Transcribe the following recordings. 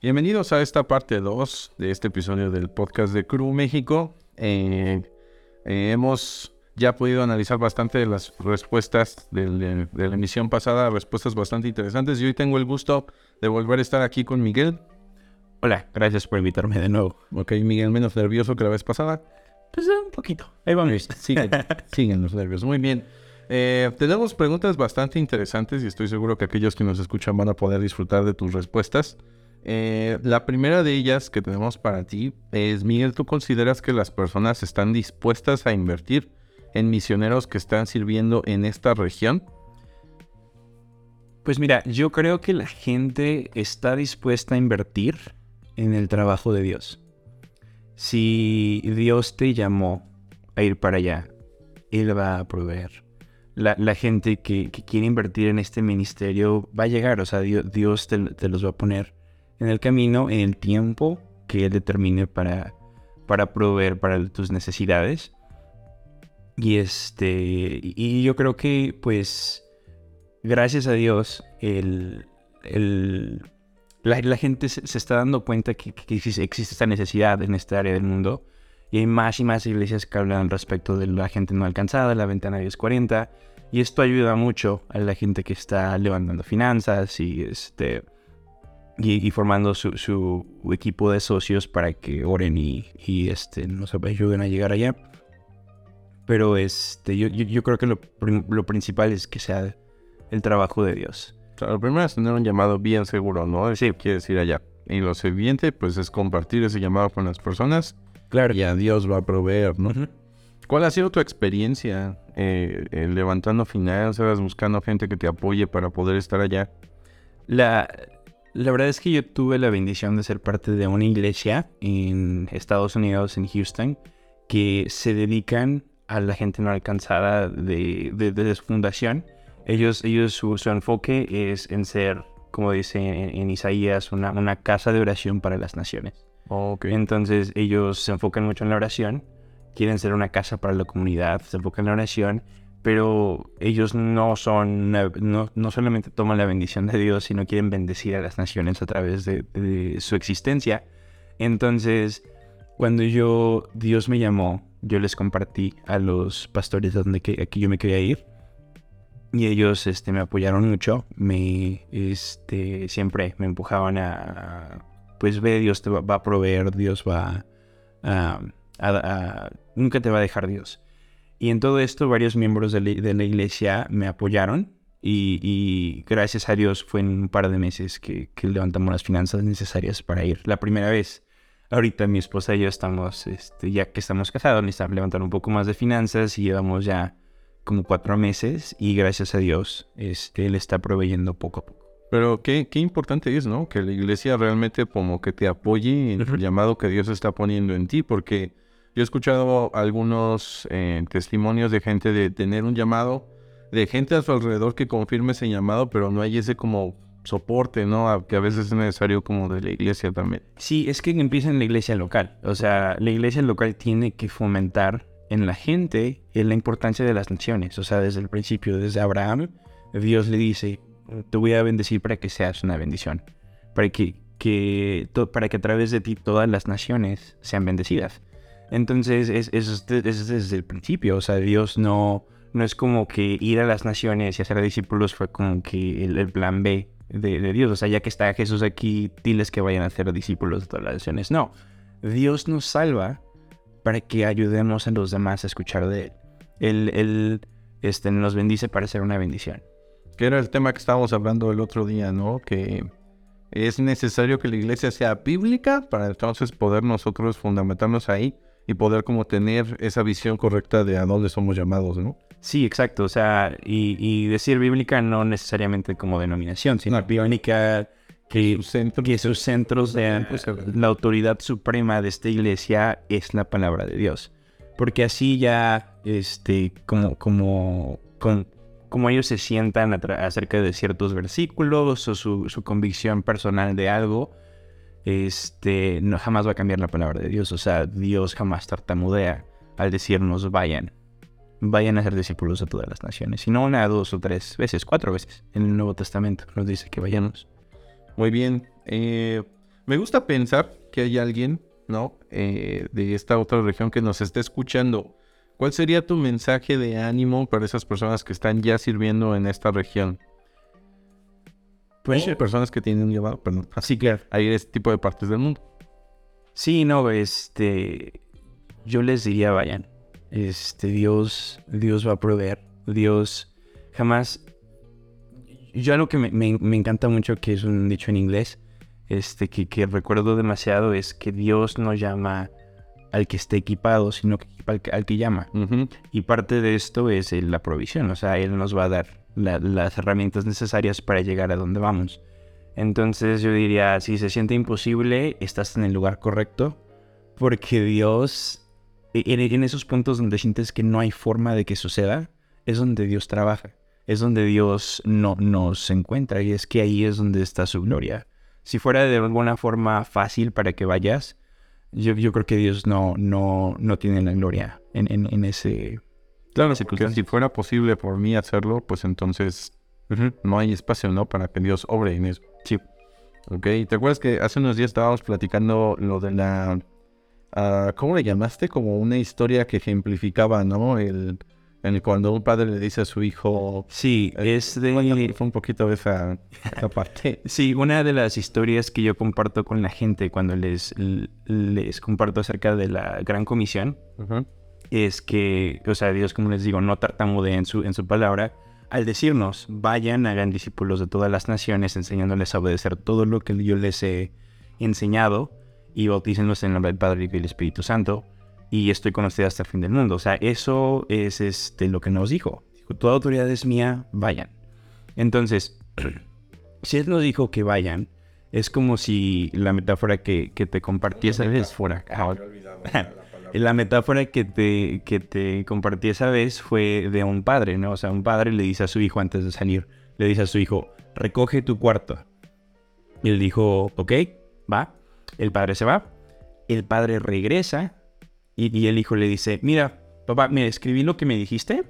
Bienvenidos a esta parte 2 de este episodio del podcast de Crew México. Eh, eh, hemos ya podido analizar bastante de las respuestas del- de, de la emisión pasada, respuestas bastante interesantes. Y hoy tengo el gusto de volver a estar aquí con Miguel. Hola, gracias por invitarme de nuevo. Ok, Miguel, menos nervioso que la vez pasada. Pues un poquito. Ahí vamos. Siguen, siguen los nervios. Muy bien. Eh, tenemos preguntas bastante interesantes y estoy seguro que aquellos que nos escuchan van a poder disfrutar de tus respuestas. Eh, la primera de ellas que tenemos para ti es, Miguel, ¿tú consideras que las personas están dispuestas a invertir en misioneros que están sirviendo en esta región? Pues mira, yo creo que la gente está dispuesta a invertir en el trabajo de Dios. Si Dios te llamó a ir para allá, Él va a proveer. La, gente que, quiere invertir en este ministerio va a llegar, o sea, Dios, te los va a poner en el camino, en el tiempo que Él determine para, para proveer para tus necesidades. Y este, y yo creo que pues gracias a Dios, el, el- la, la gente se, se está dando cuenta que, que existe esta necesidad en esta área del mundo. Y hay más y más iglesias que hablan respecto de la gente no alcanzada, la ventana 1040. Y esto ayuda mucho a la gente que está levantando finanzas y, este, y, y formando su, su equipo de socios para que oren y, y, este, nos ayuden a llegar allá. Pero este, yo, yo, yo creo que lo, lo principal es que sea el trabajo de Dios. O sea, lo primero es tener un llamado bien seguro, ¿no? Sí. Quieres ir allá. Y lo siguiente, pues, es compartir ese llamado con las personas. Claro. Y a Dios va a proveer, ¿no? ¿Cuál ha sido tu experiencia eh, eh, levantando finanzas, buscando gente que te apoye para poder estar allá? La, la verdad es que yo tuve la bendición de ser parte de una iglesia en Estados Unidos, en Houston, que se dedican a la gente no alcanzada de, de- desde su fundación. Ellos, ellos su, su enfoque es en ser, como dice en, en Isaías, una, una casa de oración para las naciones. Ok. Entonces ellos se enfocan mucho en la oración, quieren ser una casa para la comunidad, se enfocan en la oración, pero ellos no son, no, no solamente toman la bendición de Dios, sino quieren bendecir a las naciones a través de, su existencia. Entonces, cuando yo, Dios me llamó, yo les compartí a los pastores donde que, yo me quería ir. Y ellos este, me apoyaron mucho, me, este, siempre me empujaban a, pues ve, Dios te va, a proveer, Dios va nunca te va a dejar Dios. Y en todo esto varios miembros de la, de la iglesia me apoyaron y, y gracias a Dios fue en un par de meses que, que levantamos las finanzas necesarias para ir. La primera vez, ahorita mi esposa y yo estamos, este, ya que estamos casados, necesitamos levantar un poco más de finanzas y llevamos ya como cuatro meses y gracias a Dios este, Él está proveyendo poco a poco. Pero qué, qué importante es, ¿no? Que la iglesia realmente como que te apoye en el llamado que Dios está poniendo en ti, porque yo he escuchado algunos eh, testimonios de gente de tener un llamado, de gente a su alrededor que confirme ese llamado, pero no hay ese como soporte, ¿no? Que a veces es necesario como de la iglesia también. Sí, es que empieza en la iglesia local. O sea, la iglesia local tiene que fomentar en la gente la importancia de las naciones. O sea, desde el principio, desde Abraham, Dios le dice, te voy a bendecir para que seas una bendición. Para que, para que a través de ti todas las naciones sean bendecidas. Entonces, es, es, de- es desde el principio. O sea, Dios no, no es como que ir a las naciones y hacer discípulos fue como que el, el plan B de, de Dios. O sea, ya que está Jesús aquí, diles que vayan a ser discípulos de todas las naciones. No, Dios nos salva para que ayudemos a los demás a escuchar de Él. Él, él este, nos bendice para ser una bendición. Que era el tema que estábamos hablando el otro día, ¿no? Que es necesario que la iglesia sea bíblica para entonces poder nosotros fundamentarnos ahí y poder como tener esa visión correcta de a dónde somos llamados, ¿no? Sí, exacto. O sea, y, y decir bíblica no necesariamente como denominación, sino No. bíblica que, Sus centros. que sus centros de Pues, la autoridad suprema de esta iglesia es la palabra de Dios. Porque así ya, este, como, como, con- como ellos se sientan acerca de ciertos versículos o su, su convicción personal de algo, este, no jamás va a cambiar la palabra de Dios. O sea, Dios jamás tartamudea al decirnos vayan, vayan a ser discípulos de todas las naciones. Y no una, dos o tres veces, cuatro veces. En el Nuevo Testamento nos dice que vayamos. Muy bien. Eh, Me gusta pensar que hay alguien, ¿no? Eh, de esta otra región que nos esté escuchando. ¿Cuál sería tu mensaje de ánimo para esas personas que están ya sirviendo en esta región? Pues hay personas que tienen un llamado, perdón, Sí, claro. a este tipo de partes del mundo. Sí, no, este, yo les diría vayan. Este, Dios, Dios va a proveer. Dios jamás. Yo algo que me, me- me encanta mucho, que es un dicho en inglés, este, que, que recuerdo demasiado, es que Dios no llama al que esté equipado, sino que al que, al que llama. Y parte de esto es la provisión, o sea, Él nos va a dar la- las herramientas necesarias para llegar a donde vamos. Entonces yo diría, si se siente imposible, estás en el lugar correcto, porque Dios, e, en, en esos puntos donde sientes que no hay forma de que suceda, es donde Dios trabaja, es donde Dios no, nos encuentra y es que ahí es donde está su gloria. Si fuera de alguna forma fácil para que vayas, yo, yo creo que Dios no, no, no tiene la gloria en, en, en ese... Claro, porque si fuera posible por mí hacerlo, pues entonces no hay espacio, ¿no? Para que Dios obre en eso. Sí. Ok, ¿te acuerdas que hace unos días estábamos platicando lo de la... ah, ¿Cómo le llamaste? Como una historia que ejemplificaba, ¿no? El, el cuando un padre le dice a su hijo... Sí, Eh, es de... Fue un poquito de esa, esa parte. Sí, una de las historias que yo comparto con la gente cuando les, les comparto acerca de la Gran Comisión es que, o sea, Dios, como les digo, no tartamudea en su, en su palabra. Al decirnos, vayan, hagan discípulos de todas las naciones, enseñándoles a obedecer todo lo que yo les he enseñado y bautícenlos en el nombre del Padre y del Espíritu Santo y estoy con ustedes hasta el fin del mundo. O sea, eso es este, lo que nos dijo. Dijo, toda autoridad es mía, vayan. Entonces, si Él nos dijo que vayan, es como si la metáfora que, que te compartí esa vez fuera... La metáfora que te, que te compartí esa vez fue de un padre, ¿no? O sea, un padre le dice a su hijo antes de salir, le dice a su hijo, recoge tu cuarto. Y él dijo, ok, va. El padre se va. El padre regresa y, y el hijo le dice, mira, papá, mira, escribí lo que me dijiste.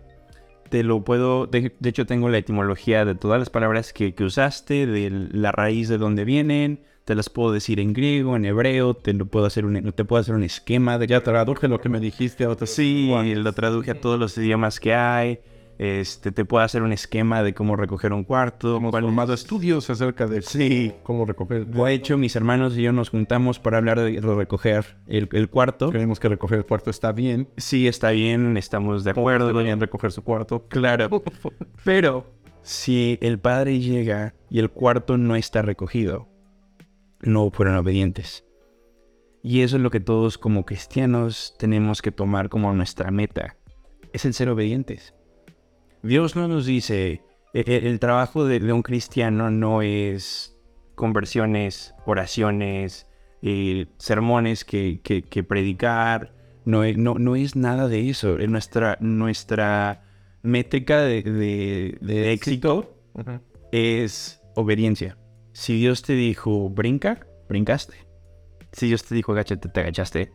Te lo puedo, de, de hecho tengo la etimología de todas las palabras que, que usaste, de la raíz de dónde vienen, te las puedo decir en griego, en hebreo, te lo puedo hacer un, te puedo hacer un esquema de Ya traduje lo que me dijiste a otros. Sí, lo traduje a todos los idiomas que hay. Este, te puedo hacer un esquema de cómo recoger un cuarto. Hemos formado estudios acerca de Sí. cómo recoger. De hecho, mis hermanos y yo nos juntamos para hablar de recoger el, el cuarto. Creemos que recoger el cuarto está bien. Sí, está bien, estamos de acuerdo. Deberían recoger su cuarto. Claro. Pero si el padre llega y el cuarto no está recogido, no fueron obedientes. Y eso es lo que todos como cristianos tenemos que tomar como nuestra meta. Es el ser obedientes. Dios no nos dice, e- e- el, trabajo de, de un cristiano no es conversiones, oraciones, eh, sermones que, que- que predicar, no es, no, no es nada de eso. Nuestra, nuestra métrica de, de- de éxito es obediencia. Si Dios te dijo brinca, brincaste. Si Dios te dijo agáchate, te agachaste.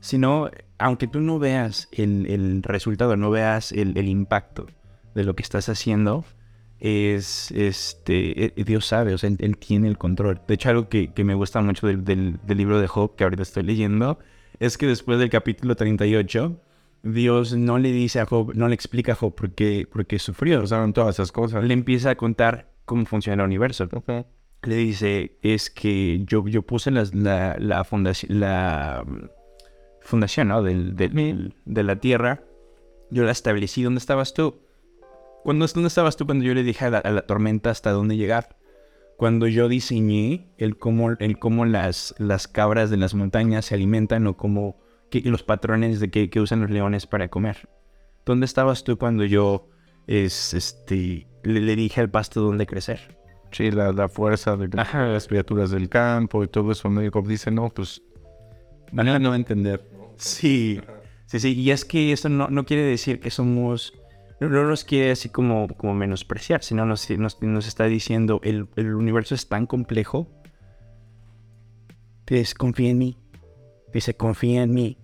Si no, aunque tú no veas el, el resultado, no veas el, el impacto de lo que estás haciendo, es este eh, Dios sabe, o sea, él, él tiene el control. De hecho, algo que, que me gusta mucho del, del- del libro de Job, que ahorita estoy leyendo, es que después del capítulo 38, Dios no le dice a Job, no le explica a Job por qué, por qué sufrió. Pasaron todas esas cosas. Le empieza a contar cómo funciona el universo. Le dice, es que yo, yo puse las- la, la fundación, la fundación ¿no? del, del- de la Tierra, yo la establecí. ¿Dónde estabas tú? ¿Cuándo, ¿Dónde estabas tú cuando yo le dije a la, a la tormenta hasta dónde llegar? Cuando yo diseñé el cómo, el cómo las, las cabras de las montañas se alimentan o cómo que, los patrones de que, que usan los leones para comer. ¿Dónde estabas tú cuando yo es, este, le, le dije al pasto dónde crecer? Sí, la, la fuerza de Ajá. las criaturas del campo y todo eso. Job dice, no, pues, manera no entender. Sí, sí, sí. Y es que eso no, no quiere decir que somos... No, no nos quiere así como, como menospreciar, sino nos, nos, nos está diciendo el, el universo es tan complejo. Dice, confía en mí. Dice, confía en mí.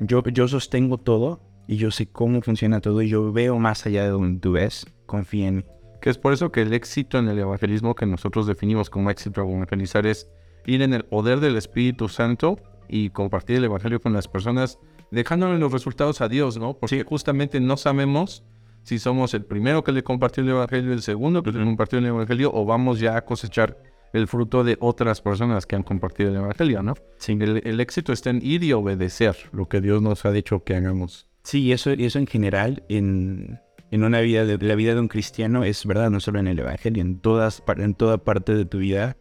Yo, yo sostengo todo y yo sé cómo funciona todo y yo veo más allá de donde tú ves. Confía en mí. Que es por eso que el éxito en el evangelismo que nosotros definimos como éxito evangelizar es ir en el poder del Espíritu Santo y compartir el Evangelio con las personas, dejándole los resultados a Dios, ¿no? Porque justamente no sabemos si somos el primero que le compartió el Evangelio, el segundo que le compartió el Evangelio, o vamos ya a cosechar el fruto de otras personas que han compartido el Evangelio, ¿no? Sí. El, el éxito está en ir y obedecer lo que Dios nos ha dicho que hagamos. Sí, eso, eso en general, en, en una vida, de, la vida de un cristiano, es verdad, no solo en el Evangelio, en, todas, en toda parte de tu vida,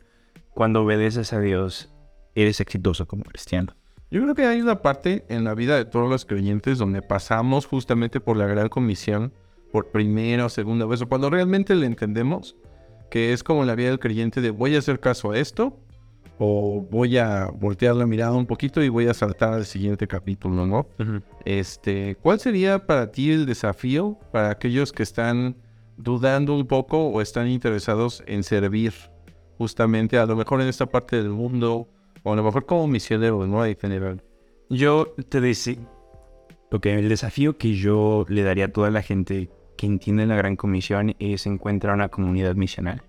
cuando obedeces a Dios, eres exitoso como cristiano. Yo creo que hay una parte en la vida de todos los creyentes donde pasamos justamente por la gran comisión por primera o segunda vez, o cuando realmente le entendemos, que es como la vida del creyente de voy a hacer caso a esto, o voy a voltear la mirada un poquito y voy a saltar al siguiente capítulo, ¿no? Este, ¿cuál sería para ti el desafío para aquellos que están dudando un poco o están interesados en servir justamente a lo mejor en esta parte del mundo o a lo mejor como misioneros, ¿no? En general. Yo te decía, ok, el desafío que yo le daría a toda la gente que entiende la gran comisión es encontrar una comunidad misional,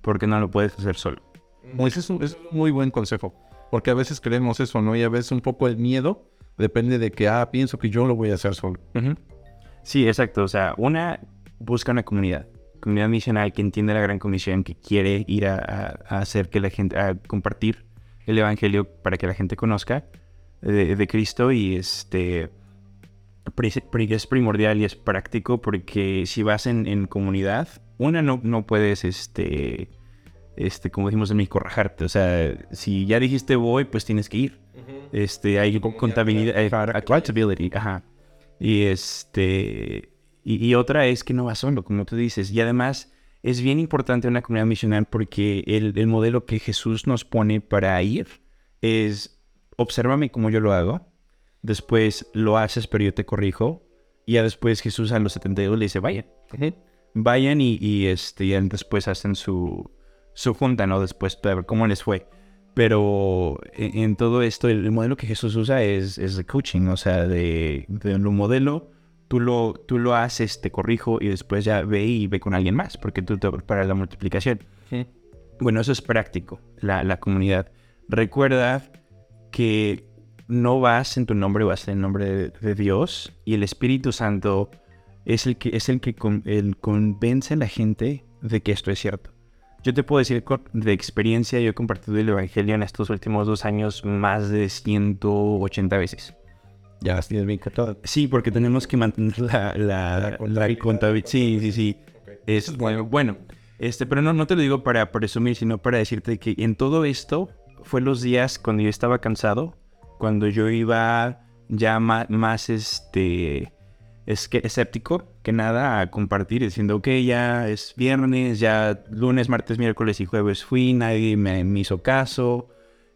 porque no lo puedes hacer solo. Ese es un, ese es un muy buen consejo, porque a veces creemos eso, ¿no? Y a veces un poco el miedo depende de que, ah, pienso que yo lo voy a hacer solo. Sí, exacto. O sea, una busca una comunidad, comunidad misional que entiende la gran comisión, que quiere ir a, a- a hacer que la gente, a compartir el evangelio para que la gente conozca de, de Cristo y este es primordial y es práctico porque si vas en, en comunidad, una no, no puedes, este, este, como decimos en México, rajarte. O sea, si ya dijiste voy, pues tienes que ir. Este, hay contabilidad, eh, accountability, ajá. Y este, y, y otra es que no vas solo, como tú dices. Y además es bien importante una comunidad misional porque el, el modelo que Jesús nos pone para ir es, obsérvame como yo lo hago, después lo haces pero yo te corrijo, y ya después Jesús a los 72 le dice, vayan, vayan y, y, este, y después hacen su, su junta, ¿no? Después para ver cómo les fue. Pero en, en todo esto, el, el modelo que Jesús usa es, es de coaching, o sea, de, de un modelo, tú lo, tú lo haces, te corrijo y después ya ve y ve con alguien más, porque tú te para la multiplicación. Bueno, eso es práctico, la, la comunidad. Recuerda que no vas en tu nombre, vas en el nombre de, de Dios y el Espíritu Santo es el que, es el que con- el convence a la gente de que esto es cierto. Yo te puedo decir de experiencia, yo he compartido el Evangelio en estos últimos dos años más de 180 veces. Ya, tienes bien. Sí, porque tenemos que mantener la, la, La la contabilidad. contabilidad. Sí, sí, sí. Es bueno, bueno. Este, pero no, no te lo digo para presumir, sino para decirte que en todo esto fue los días cuando yo estaba cansado, cuando yo iba ya más, este es que escéptico que nada a compartir, diciendo, ok, ya es viernes, ya lunes, martes, miércoles y jueves fui, nadie me, me hizo caso,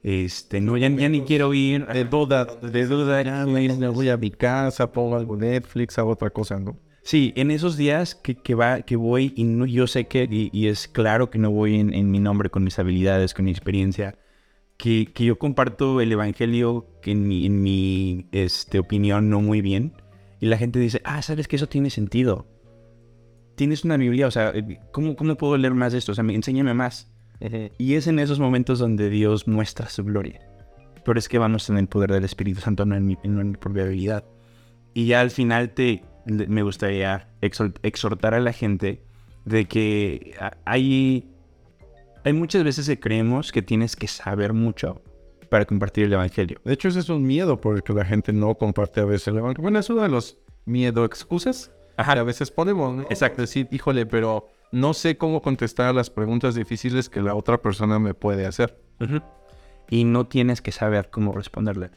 este, no, ya, ya ni quiero ir. De duda, de duda, ya me me voy a mi casa, pongo algo Netflix, hago otra cosa, ¿no? Sí, en esos días que, que, va, que voy y no- yo sé que, y, y es claro que no voy en, en mi nombre con mis habilidades, con mi experiencia, que, que yo comparto el Evangelio que en mi, en mi este, opinión no muy bien, y la gente dice, ah, sabes que eso tiene sentido. Tienes una Biblia, o sea, eh, ¿cómo, cómo puedo leer más de esto? O sea, me- enséñame más. Y es en esos momentos donde Dios muestra su gloria. Pero es que vamos en el poder del Espíritu Santo, no en mi, no en mi propia habilidad. Y ya al final te, me gustaría exhor- exhortar a la gente de que a- hay, hay muchas veces que creemos que tienes que saber mucho para compartir el Evangelio. De hecho, ese es un miedo por el que la gente no comparte a veces el evangelio. Bueno, es uno de los miedo excusas que a veces ponemos, ¿no? Exacto. Decir, híjole, pero no sé cómo contestar a las preguntas difíciles que la otra persona me puede hacer. Y no tienes que saber cómo responderle.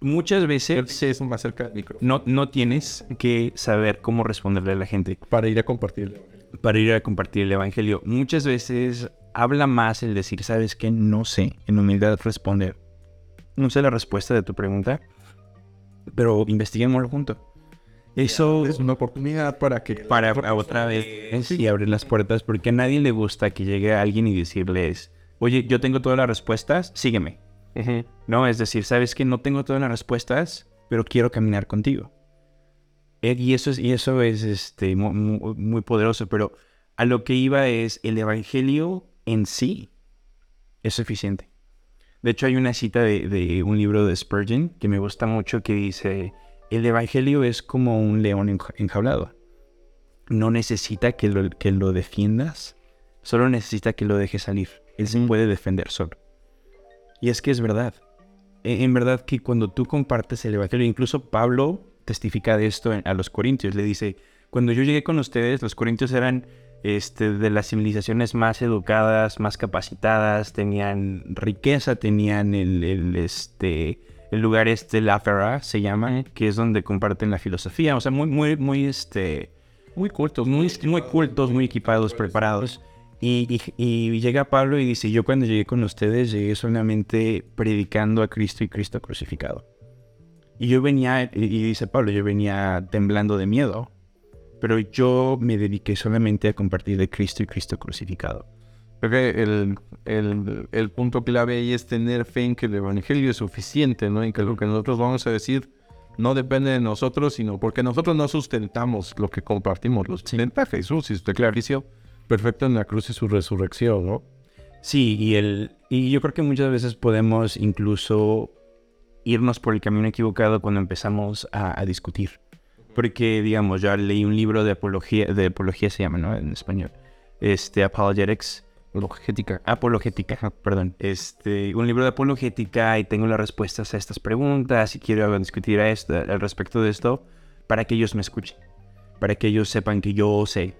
Muchas veces es más cerca del micro. no, no tienes que saber cómo responderle a la gente. Para ir a compartir el evangelio. para ir a compartir el Evangelio. Muchas veces habla más el decir, ¿sabes qué? No sé, en humildad responder. No sé la respuesta de tu pregunta, pero investiguémoslo junto. Eso Es una oportunidad para que... para otra vez y abrir las puertas, porque a nadie le gusta que llegue alguien y decirles, oye, yo tengo todas las respuestas, sígueme. No, es decir, ¿sabes que No tengo todas las respuestas, pero quiero caminar contigo. Eh, Y eso es, y eso es este, mu- mu- muy, poderoso, pero a lo que iba es, el Evangelio en sí es suficiente. De hecho, hay una cita de, de un libro de Spurgeon que me gusta mucho que dice, el Evangelio es como un león enja- enjaulado. No necesita que lo, que lo defiendas, solo necesita que lo dejes salir. Él se puede defender solo. Y es que es verdad. E- En verdad que cuando tú compartes el Evangelio, incluso Pablo testifica de esto a los corintios, le dice, cuando yo llegué con ustedes, los corintios eran este, de las civilizaciones más educadas, más capacitadas, tenían riqueza, tenían el, el, este, el lugar este, la Ferra, se llama, que es donde comparten la filosofía, o sea, muy, muy, muy, este, Muy cultos, muy, muy cultos, muy equipados, preparados. Y, y- y llega Pablo y dice, yo cuando llegué con ustedes llegué solamente predicando a Cristo y Cristo crucificado. Y yo venía, y y dice Pablo, yo venía temblando de miedo, pero yo me dediqué solamente a compartir de Cristo y Cristo crucificado. Creo que el, el, el punto clave ahí es tener fe en que el Evangelio es suficiente, ¿no? Y que lo que nosotros vamos a decir no depende de nosotros, sino porque nosotros no sustentamos lo que compartimos, lo sustenta Jesús y su sacrificio perfecto en la cruz y su resurrección, ¿no? Sí, y, el, y yo creo que muchas veces podemos incluso irnos por el camino equivocado cuando empezamos a, a discutir. Porque, digamos, yo leí un libro de apología, de apología se llama, ¿no? En español. Este, Apologetics. Apologética. Apologética, perdón. Este, un libro de apologética y tengo las respuestas a estas preguntas y quiero discutir a esto, al respecto de esto para que ellos me escuchen. Para que ellos sepan que yo sé.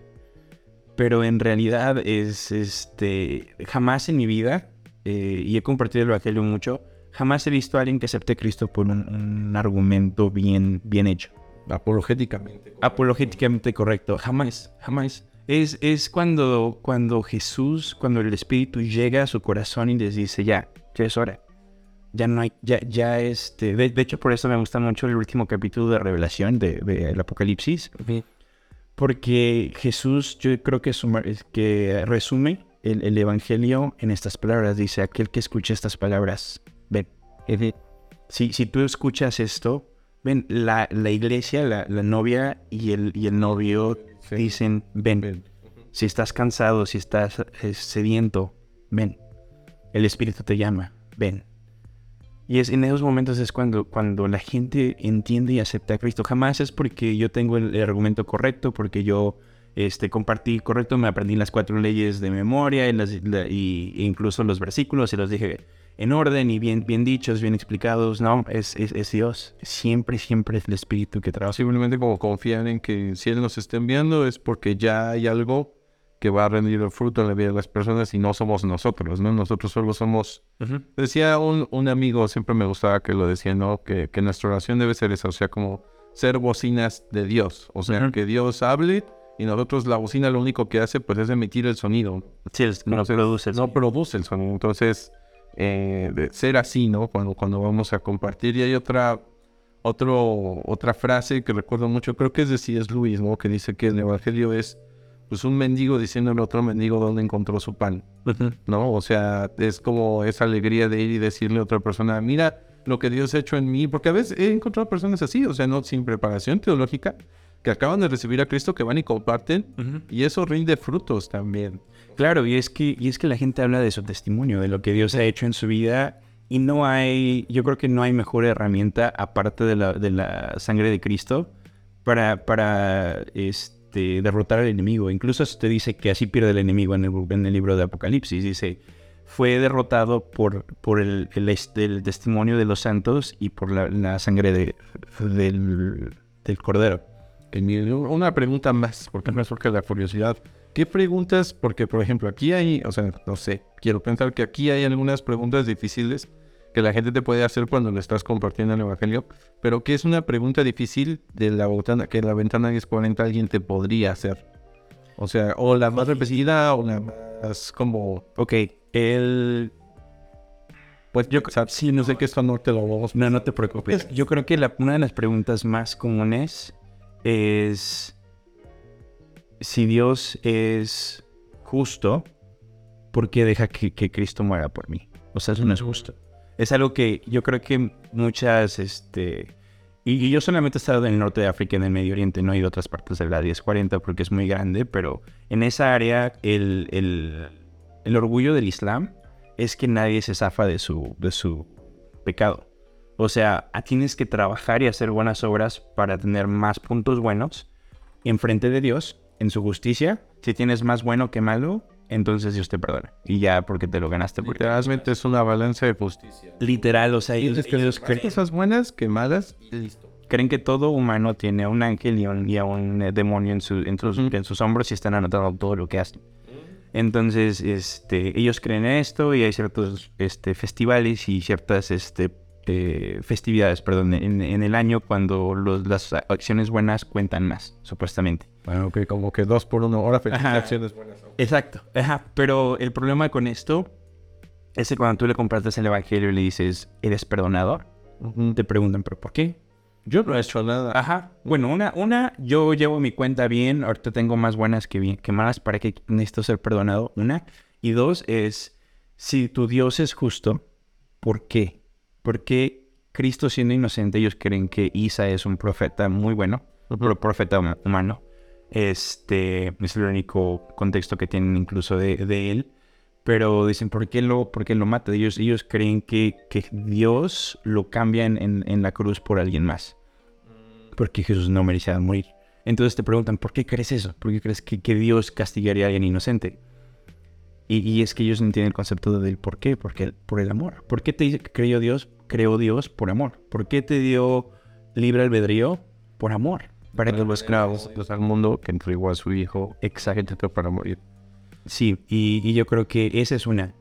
Pero en realidad es, este, jamás en mi vida, eh, y he compartido el Evangelio mucho, jamás he visto a alguien que acepte a Cristo por un, un argumento bien, bien hecho Apologéticamente. apologéticamente correcto. Jamás, jamás. Es, es cuando, cuando Jesús, cuando el Espíritu llega a su corazón y les dice, ya, ya es hora. Ya no hay, ya, ya este. De, de hecho, por eso me gusta mucho el último capítulo de Revelación de- del Apocalipsis. Porque Jesús, yo creo que, suma- que resume el, el Evangelio en estas palabras. Dice, aquel que escuche estas palabras, ven. Si, si tú escuchas esto, ven, la, la iglesia, la, la novia y el, y el novio dicen, ven. Si estás cansado, si estás eh, sediento, ven. El Espíritu te llama, ven. Y es en esos momentos es cuando, cuando la gente entiende y acepta a Cristo. Jamás es porque yo tengo el, el argumento correcto, porque yo este, compartí correcto, me aprendí las cuatro leyes de memoria y, las- la- y- e incluso los versículos y los dije en orden y bien, bien dichos, bien explicados. No, es, es, es Dios. Siempre, siempre es el Espíritu que trabaja. Simplemente como confiar en que si Él nos está enviando es porque ya hay algo que va a rendir el fruto en la vida de las personas y no somos nosotros, ¿no? Nosotros solo somos... Decía un, un amigo, siempre me gustaba que lo decía, ¿no? Que, que nuestra oración debe ser esa, o sea, como ser bocinas de Dios. O sea, que Dios hable y nosotros la bocina lo único que hace pues es emitir el sonido. Sí, no Entonces, produce el No produce el sonido. Entonces, eh, de ser así, ¿no? Cuando, cuando vamos a compartir. Y hay otra, otro, otra frase que recuerdo mucho, creo que es de C.S. Lewis, ¿no? Que dice que el Evangelio es pues un mendigo diciéndole a otro mendigo dónde encontró su pan, ¿no? O sea, es como esa alegría de ir y decirle a otra persona, mira lo que Dios ha hecho en mí, porque a veces he encontrado personas así, o sea, no sin preparación teológica, que acaban de recibir a Cristo, que van y comparten, y eso rinde frutos también. Claro, y es que, y es que la gente habla de su testimonio, de lo que Dios ha hecho en su vida, y no hay, yo creo que no hay mejor herramienta aparte de la, de la sangre de Cristo para, para este, derrotar al enemigo. Incluso se te dice que así pierde el enemigo en el, en el libro de Apocalipsis. Dice, fue derrotado por, por el, el, el testimonio de los santos y por la, la sangre de- del, del cordero. Una pregunta más, porque me surge la curiosidad. ¿Qué preguntas? Porque, por ejemplo, aquí hay, o sea, no sé, quiero pensar que aquí hay algunas preguntas difíciles que la gente te puede hacer cuando le estás compartiendo el Evangelio, pero ¿qué es una pregunta difícil de la ventana, que la ventana 1040 alguien te podría hacer? O sea, o la más repetida o la más como, Ok, el... pues yo, o sea, sí, no sé qué esto no te lo vamos No, no te preocupes. Yo creo que la- una de las preguntas más comunes es si Dios es justo, ¿por qué deja que, que Cristo muera por mí? O sea, eso no es justo. Es algo que yo creo que muchas, este... Y, y yo solamente he estado en el norte de África, en el Medio Oriente, no he ido a otras partes de la 1040 porque es muy grande, pero en esa área el, el, el orgullo del Islam es que nadie se zafa de su, de su pecado. O sea, tienes que trabajar y hacer buenas obras para tener más puntos buenos enfrente de Dios, en su justicia. Si tienes más bueno que malo, entonces Dios te perdona. Y ya porque te lo ganaste. Porque Literalmente es una balanza de justicia. Literal, o sea, ellos, ellos creen, Cosas buenas que malas y listo. creen que todo humano tiene a un ángel y, un- y a un eh, demonio en, su- en sus, en sus hombros y están anotando todo lo que hacen. Entonces, este, ellos creen en esto y hay ciertos este, festivales y ciertas este, eh, festividades, perdón, en, en el año cuando los- las acciones buenas cuentan más, supuestamente. Bueno, que como que dos por uno. Ahora acciones buenas. Exacto. Ajá. Pero el problema con esto es que cuando tú le compartes el evangelio y le dices, eres perdonador, te preguntan, ¿pero por qué? Yo no he hecho nada. Ajá. Bueno, una, una, yo llevo mi cuenta bien, ahorita tengo más buenas que, bien, que malas, ¿para qué necesito ser perdonado? Una. Y dos es, si tu Dios es justo, ¿por qué? Porque Cristo siendo inocente, ellos creen que Isa es un profeta muy bueno, un profeta hum- humano. Este es el único contexto que tienen incluso de, de él. Pero dicen, ¿por qué lo, por qué lo mata? Ellos, ellos creen que, que Dios lo cambia en, en- en la cruz por alguien más. Porque Jesús no merecía morir. Entonces te preguntan, ¿por qué crees eso? ¿Por qué crees que, que Dios castigaría a alguien inocente? Y, y es que ellos no entienden el concepto del por qué, porque por el amor. ¿Por qué te dice que creyó Dios? Creó Dios por amor. ¿Por qué te dio libre albedrío? Por amor. Para que lo esclavos. Al mundo que entregó a su hijo Exacto. para morir. Sí, y, y yo creo que esa es una.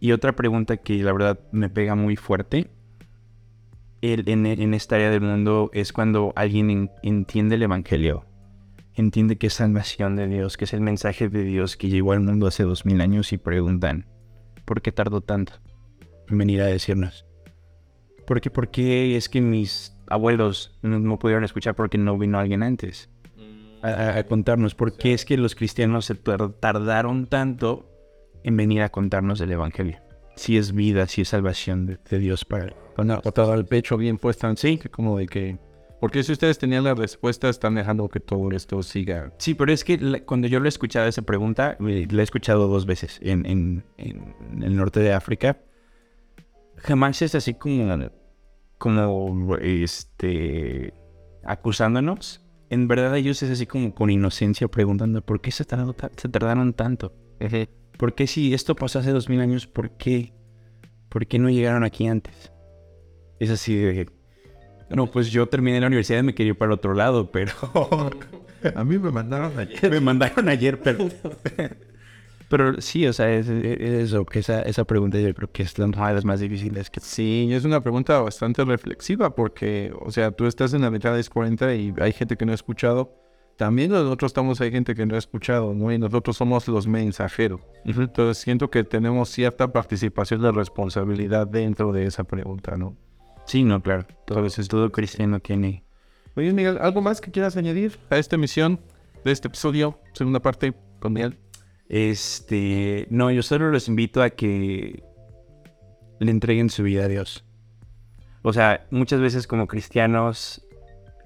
Y otra pregunta que la verdad me pega muy fuerte el- en, en esta área del mundo es cuando alguien en- entiende el Evangelio, entiende que es salvación de Dios, que es el mensaje de Dios que llegó al mundo hace dos mil años y preguntan, ¿por qué tardó tanto en venir a decirnos? ¿Por qué, por qué es que mis abuelos no, no pudieron escuchar porque no vino alguien antes? a, a- a contarnos por qué es que los cristianos se tar- tardaron tanto en venir a contarnos el Evangelio. Si es vida, si es salvación de, de Dios para... Con una patada al pecho bien puesta. Sí. Como de que... Porque si ustedes tenían la respuesta, están dejando que todo esto siga. Sí, pero es que la- cuando yo lo he escuchado esa pregunta, eh, la he escuchado dos veces en, en- en el norte de África, jamás es así como, como este, acusándonos. En verdad ellos es así como con inocencia preguntando, ¿por qué se tardaron, ta- se tardaron tanto? ¿Por qué si esto pasó hace dos mil años, por qué? ¿Por qué no llegaron aquí antes? Es así de... No, pues yo terminé la universidad y me quería ir para el otro lado, pero... A mí me mandaron ayer. me mandaron ayer, pero... pero sí, o sea, es, es eso, que esa, esa pregunta yo creo que es una de las más difíciles que... Sí, es una pregunta bastante reflexiva porque, o sea, tú estás en la mitad de 40 y hay gente que no ha escuchado. También nosotros estamos, hay gente que no ha escuchado, ¿no? Y nosotros somos los mensajeros. Entonces siento que tenemos cierta participación de responsabilidad dentro de esa pregunta, ¿no? Sí, no, claro. Todo, todo cristiano tiene... Oye, Miguel, ¿algo más que quieras añadir a esta emisión de este episodio, segunda parte con Miguel? Este, no, yo solo los invito a que le entreguen su vida a Dios. O sea, muchas veces como cristianos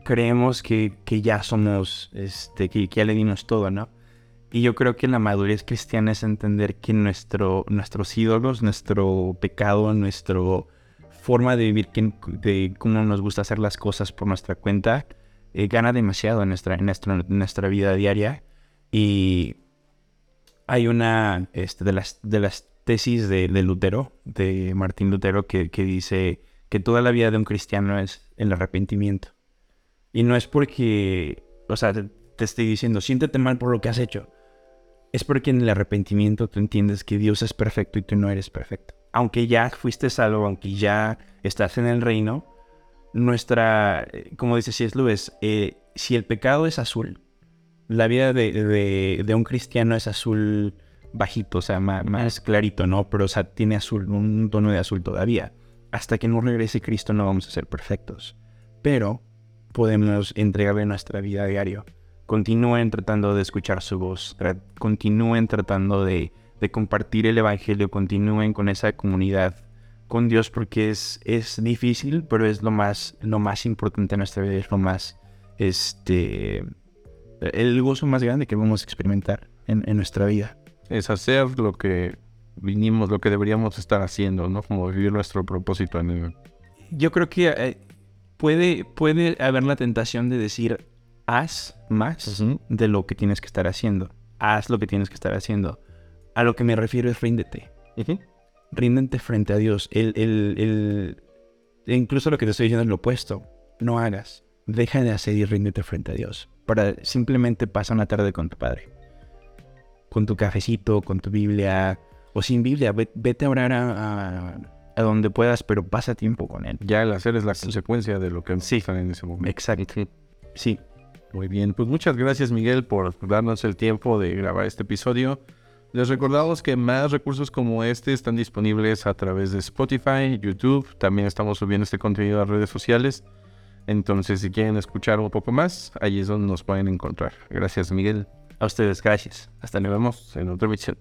creemos que, ya somos, este, que, ya le dimos todo, ¿no? Y yo creo que la madurez cristiana es entender que nuestro, nuestros ídolos, nuestro pecado, nuestra forma de vivir, de cómo nos gusta hacer las cosas por nuestra cuenta, eh, gana demasiado en nuestra, en nuestra vida diaria. Y hay una este, de, las, tesis de, de Lutero, de Martín Lutero, que, dice que toda la vida de un cristiano es el arrepentimiento. Y no es porque, o sea, te, te estoy diciendo, siéntete mal por lo que has hecho. Es porque en el arrepentimiento tú entiendes que Dios es perfecto y tú no eres perfecto. Aunque ya fuiste salvo, aunque ya estás en el reino, nuestra, eh, como dice C.S. Lewis, eh, si el pecado es azul, la vida de, de- de un cristiano es azul bajito, o sea, ma- más, clarito, ¿no? Pero, o sea, tiene azul, un tono de azul todavía. Hasta que no regrese Cristo no vamos a ser perfectos. Pero podemos entregarle nuestra vida a diario. Continúen tratando de escuchar su voz, tra- continúen tratando de, de compartir el Evangelio, continúen con esa comunidad con Dios porque es, es difícil, pero es lo más, lo más importante en nuestra vida, es lo más, este, el gozo más grande que vamos a experimentar en, en nuestra vida. Es hacer lo que vinimos, lo que deberíamos estar haciendo, ¿no? Como vivir nuestro propósito en el... Yo creo que eh, puede, puede haber la tentación de decir, haz más de lo que tienes que estar haciendo. Haz lo que tienes que estar haciendo. A lo que me refiero es ríndete. Ríndete frente a Dios. El, el, el, incluso lo que te estoy diciendo es lo opuesto. No hagas. Deja de hacer y ríndete frente a Dios. Para simplemente pasar una tarde con tu padre. Con tu cafecito, con tu Biblia. O sin Biblia. Vete a orar a, a, donde puedas, pero pasa tiempo con Él. Ya el hacer es la consecuencia de lo que sí. están en ese momento. Exacto. Sí. Muy bien. Pues muchas gracias, Miguel, por darnos el tiempo de grabar este episodio. Les recordamos que más recursos como este están disponibles a través de Spotify, YouTube. También estamos subiendo este contenido a redes sociales. Entonces, si quieren escuchar un poco más, ahí es donde nos pueden encontrar. Gracias, Miguel. A ustedes, gracias. Hasta nos vemos en otra emisión.